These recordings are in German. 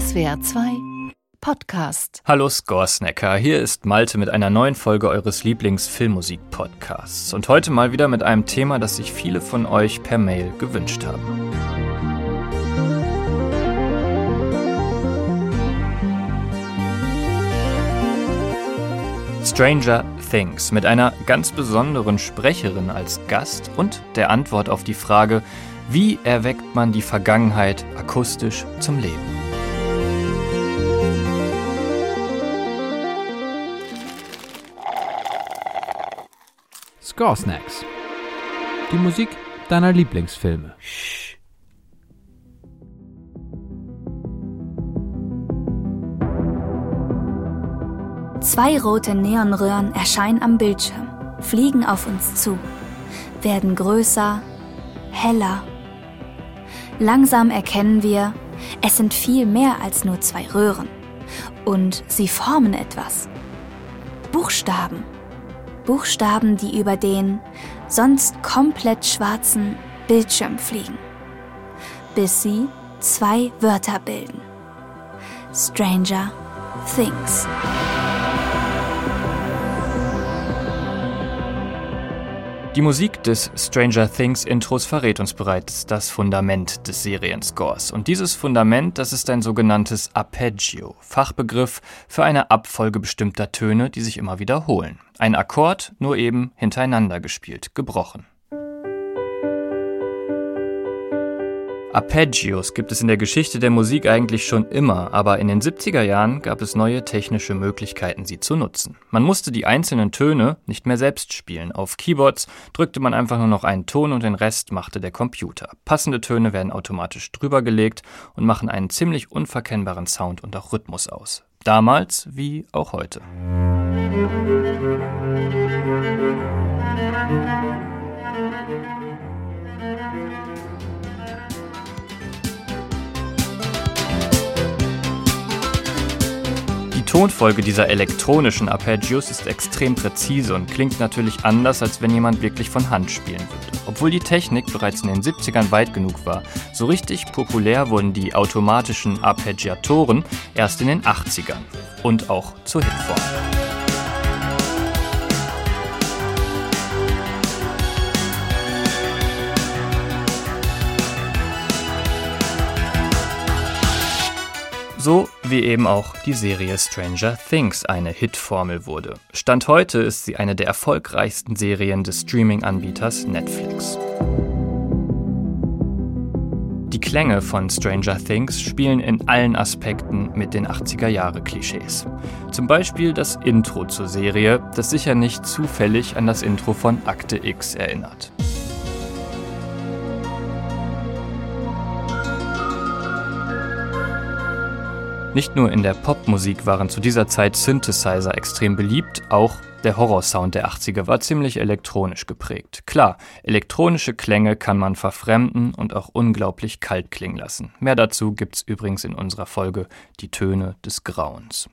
SWR 2 Podcast. Hallo Scoresnacker, hier ist Malte mit einer neuen Folge eures Lieblingsfilmmusik-Podcasts und heute mal wieder mit einem Thema, das sich viele von euch per Mail gewünscht haben. Stranger Things mit einer ganz besonderen Sprecherin als Gast und der Antwort auf die Frage, wie erweckt man die Vergangenheit akustisch zum Leben? Score. Die Musik deiner Lieblingsfilme. Zwei rote Neonröhren erscheinen am Bildschirm, fliegen auf uns zu, werden größer, heller. Langsam erkennen wir, es sind viel mehr als nur zwei Röhren. Und sie formen etwas. Buchstaben. Buchstaben, die über den sonst komplett schwarzen Bildschirm fliegen. Bis sie zwei Wörter bilden. Stranger Things. Die Musik des Stranger Things Intros verrät uns bereits das Fundament des Serienscores. Und dieses Fundament, das ist ein sogenanntes Arpeggio, Fachbegriff für eine Abfolge bestimmter Töne, die sich immer wiederholen. Ein Akkord, nur eben hintereinander gespielt, gebrochen. Arpeggios gibt es in der Geschichte der Musik eigentlich schon immer, aber in den 70er Jahren gab es neue technische Möglichkeiten, sie zu nutzen. Man musste die einzelnen Töne nicht mehr selbst spielen. Auf Keyboards drückte man einfach nur noch einen Ton und den Rest machte der Computer. Passende Töne werden automatisch drüber gelegt und machen einen ziemlich unverkennbaren Sound und auch Rhythmus aus. Damals wie auch heute. Tonfolge dieser elektronischen Arpeggios ist extrem präzise und klingt natürlich anders, als wenn jemand wirklich von Hand spielen würde. Obwohl die Technik bereits in den 70ern weit genug war, so richtig populär wurden die automatischen Arpeggiatoren erst in den 80ern und auch zur Hitform. So wie eben auch die Serie Stranger Things eine Hitformel wurde. Stand heute ist sie eine der erfolgreichsten Serien des Streaming-Anbieters Netflix. Die Klänge von Stranger Things spielen in allen Aspekten mit den 80er-Jahre-Klischees. Zum Beispiel das Intro zur Serie, das sicher nicht zufällig an das Intro von Akte X erinnert. Nicht nur in der Popmusik waren zu dieser Zeit Synthesizer extrem beliebt, auch der Horrorsound der 80er war ziemlich elektronisch geprägt. Klar, elektronische Klänge kann man verfremden und auch unglaublich kalt klingen lassen. Mehr dazu gibt's übrigens in unserer Folge Die Töne des Grauens.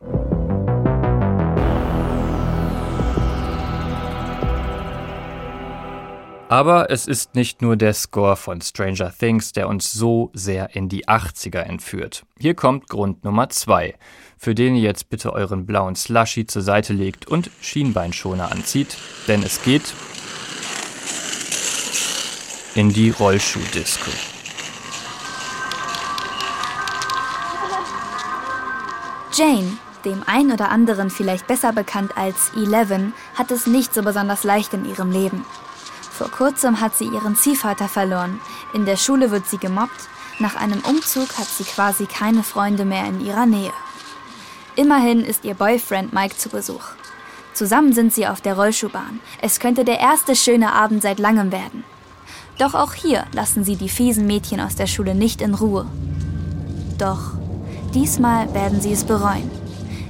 Aber es ist nicht nur der Score von Stranger Things, der uns so sehr in die 80er entführt. Hier kommt Grund Nummer 2, für den ihr jetzt bitte euren blauen Slushy zur Seite legt und Schienbeinschoner anzieht, denn es geht in die Rollschuh-Disco. Jane, dem ein oder anderen vielleicht besser bekannt als Eleven, hat es nicht so besonders leicht in ihrem Leben. Vor kurzem hat sie ihren Ziehvater verloren. In der Schule wird sie gemobbt. Nach einem Umzug hat sie quasi keine Freunde mehr in ihrer Nähe. Immerhin ist ihr Boyfriend Mike zu Besuch. Zusammen sind sie auf der Rollschuhbahn. Es könnte der erste schöne Abend seit langem werden. Doch auch hier lassen sie die fiesen Mädchen aus der Schule nicht in Ruhe. Doch diesmal werden sie es bereuen.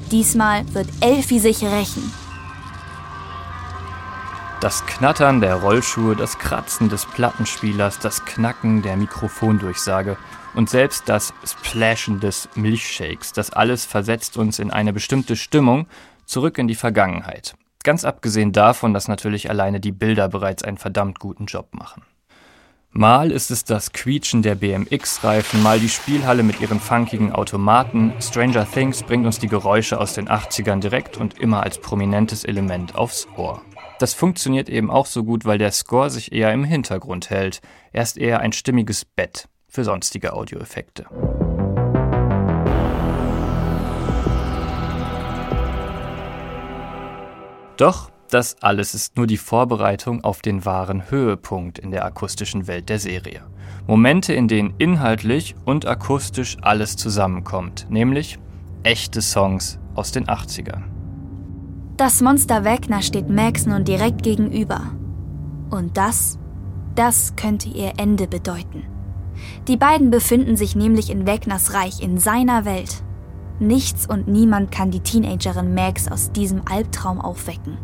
Diesmal wird Elfie sich rächen. Das Knattern der Rollschuhe, das Kratzen des Plattenspielers, das Knacken der Mikrofondurchsage und selbst das Splashen des Milchshakes, das alles versetzt uns in eine bestimmte Stimmung zurück in die Vergangenheit. Ganz abgesehen davon, dass natürlich alleine die Bilder bereits einen verdammt guten Job machen. Mal ist es das Quietschen der BMX-Reifen, mal die Spielhalle mit ihren funkigen Automaten. Stranger Things bringt uns die Geräusche aus den 80ern direkt und immer als prominentes Element aufs Ohr. Das funktioniert eben auch so gut, weil der Score sich eher im Hintergrund hält. Er ist eher ein stimmiges Bett für sonstige Audioeffekte. Doch das alles ist nur die Vorbereitung auf den wahren Höhepunkt in der akustischen Welt der Serie. Momente, in denen inhaltlich und akustisch alles zusammenkommt, nämlich echte Songs aus den 80ern. Das Monster Wegner steht Max nun direkt gegenüber. Und das, das könnte ihr Ende bedeuten. Die beiden befinden sich nämlich in Wegners Reich, in seiner Welt. Nichts und niemand kann die Teenagerin Max aus diesem Albtraum aufwecken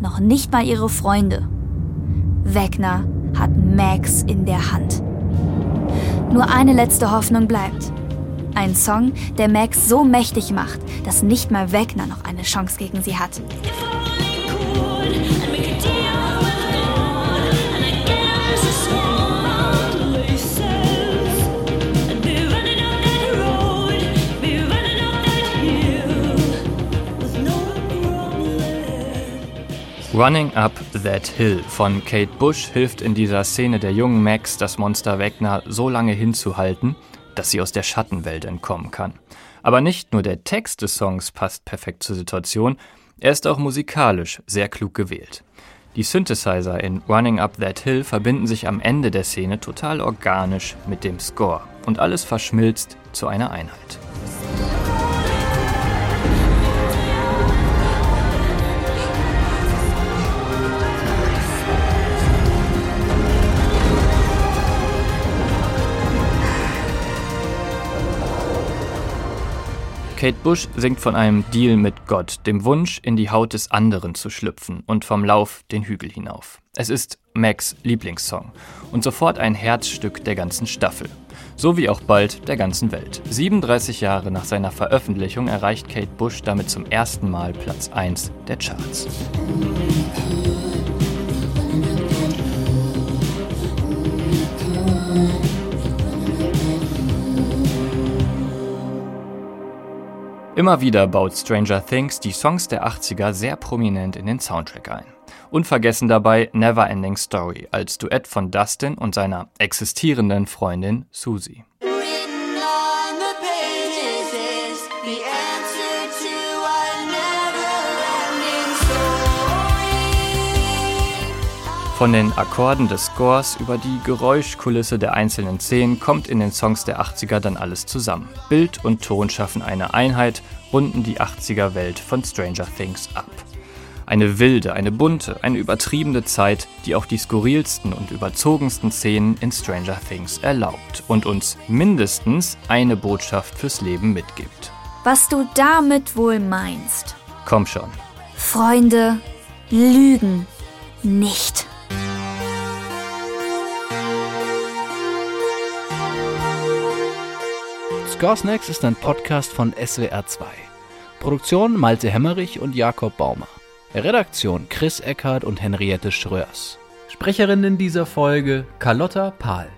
noch nicht mal ihre Freunde. Wegner hat Max in der Hand. Nur eine letzte Hoffnung bleibt. Ein Song, der Max so mächtig macht, dass nicht mal Wegner noch eine Chance gegen sie hat. Running Up That Hill von Kate Bush hilft in dieser Szene der jungen Max, das Monster Wegner so lange hinzuhalten, dass sie aus der Schattenwelt entkommen kann. Aber nicht nur der Text des Songs passt perfekt zur Situation, er ist auch musikalisch sehr klug gewählt. Die Synthesizer in Running Up That Hill verbinden sich am Ende der Szene total organisch mit dem Score und alles verschmilzt zu einer Einheit. Kate Bush singt von einem Deal mit Gott, dem Wunsch, in die Haut des anderen zu schlüpfen und vom Lauf den Hügel hinauf. Es ist Macs Lieblingssong und sofort ein Herzstück der ganzen Staffel. So wie auch bald der ganzen Welt. 37 Jahre nach seiner Veröffentlichung erreicht Kate Bush damit zum ersten Mal Platz 1 der Charts. Immer wieder baut Stranger Things die Songs der 80er sehr prominent in den Soundtrack ein. Unvergessen dabei Never Ending Story als Duett von Dustin und seiner existierenden Freundin Susie. Von den Akkorden des Scores über die Geräuschkulisse der einzelnen Szenen kommt in den Songs der 80er dann alles zusammen. Bild und Ton schaffen eine Einheit, runden die 80er Welt von Stranger Things ab. Eine wilde, eine bunte, eine übertriebene Zeit, die auch die skurrilsten und überzogensten Szenen in Stranger Things erlaubt und uns mindestens eine Botschaft fürs Leben mitgibt. Was du damit wohl meinst? Komm schon. Freunde lügen nicht. Scoresnacks ist ein Podcast von SWR2. Produktion Malte Hemmerich und Jakob Baumer. Redaktion Chris Eckhardt und Henriette Schröers. Sprecherinnen dieser Folge Carlotta Pahl.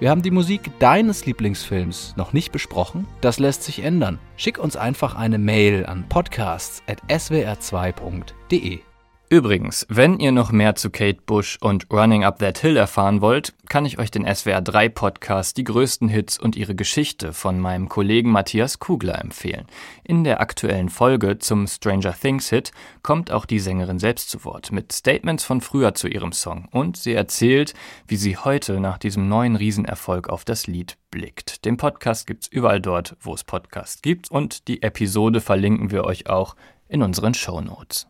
Wir haben die Musik deines Lieblingsfilms noch nicht besprochen. Das lässt sich ändern. Schick uns einfach eine Mail an podcasts.swr2.de. Übrigens, wenn ihr noch mehr zu Kate Bush und Running Up That Hill erfahren wollt, kann ich euch den SWR 3 Podcast Die größten Hits und ihre Geschichte von meinem Kollegen Matthias Kugler empfehlen. In der aktuellen Folge zum Stranger Things Hit kommt auch die Sängerin selbst zu Wort mit Statements von früher zu ihrem Song und sie erzählt, wie sie heute nach diesem neuen Riesenerfolg auf das Lied blickt. Den Podcast gibt's überall dort, wo es Podcasts gibt und die Episode verlinken wir euch auch in unseren Show Notes.